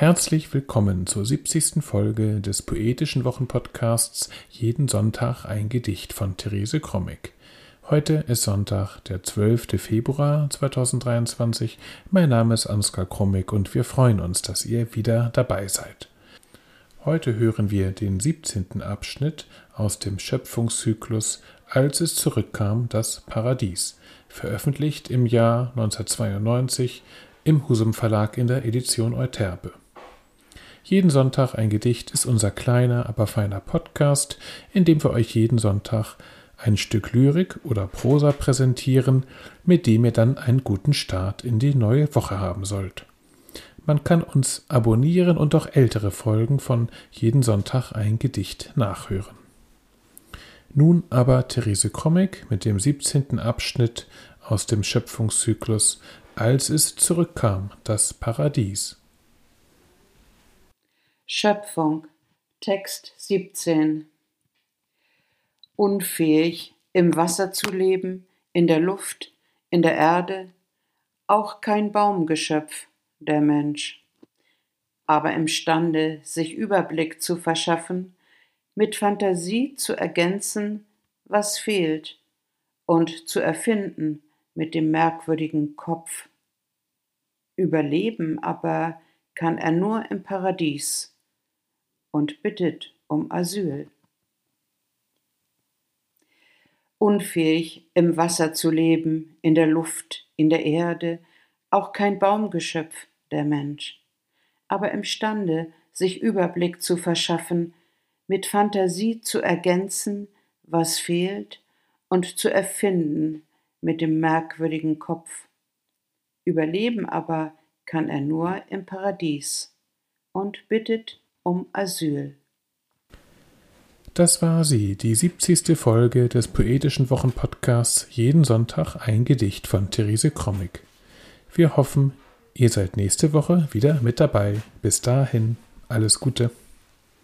Herzlich willkommen zur 70. Folge des Poetischen Wochenpodcasts Jeden Sonntag ein Gedicht von Therese Krommig. Heute ist Sonntag, der 12. Februar 2023. Mein Name ist Ansgar Krommig und wir freuen uns, dass ihr wieder dabei seid. Heute hören wir den 17. Abschnitt aus dem Schöpfungszyklus Als es zurückkam, das Paradies, veröffentlicht im Jahr 1992 im Husum Verlag in der Edition Euterpe. Jeden Sonntag ein Gedicht ist unser kleiner, aber feiner Podcast, in dem wir euch jeden Sonntag ein Stück Lyrik oder Prosa präsentieren, mit dem ihr dann einen guten Start in die neue Woche haben sollt. Man kann uns abonnieren und auch ältere Folgen von jeden Sonntag ein Gedicht nachhören. Nun aber Therese Krommig mit dem 17. Abschnitt aus dem Schöpfungszyklus Als es zurückkam, das Paradies. Schöpfung, Text 17. Unfähig, im Wasser zu leben, in der Luft, in der Erde, auch kein Baumgeschöpf, der Mensch, aber imstande, sich Überblick zu verschaffen, mit Fantasie zu ergänzen, was fehlt, und zu erfinden mit dem merkwürdigen Kopf. Überleben aber kann er nur im Paradies, und bittet um Asyl. Unfähig, im Wasser zu leben, in der Luft, in der Erde, auch kein Baumgeschöpf, der Mensch, aber imstande, sich Überblick zu verschaffen, mit Fantasie zu ergänzen, was fehlt, und zu erfinden mit dem merkwürdigen Kopf. Überleben aber kann er nur im Paradies und bittet um Asyl. Das war sie, die 70. Folge des Poetischen Wochenpodcasts Jeden Sonntag ein Gedicht von Therese Krommig. Wir hoffen, ihr seid nächste Woche wieder mit dabei. Bis dahin, alles Gute.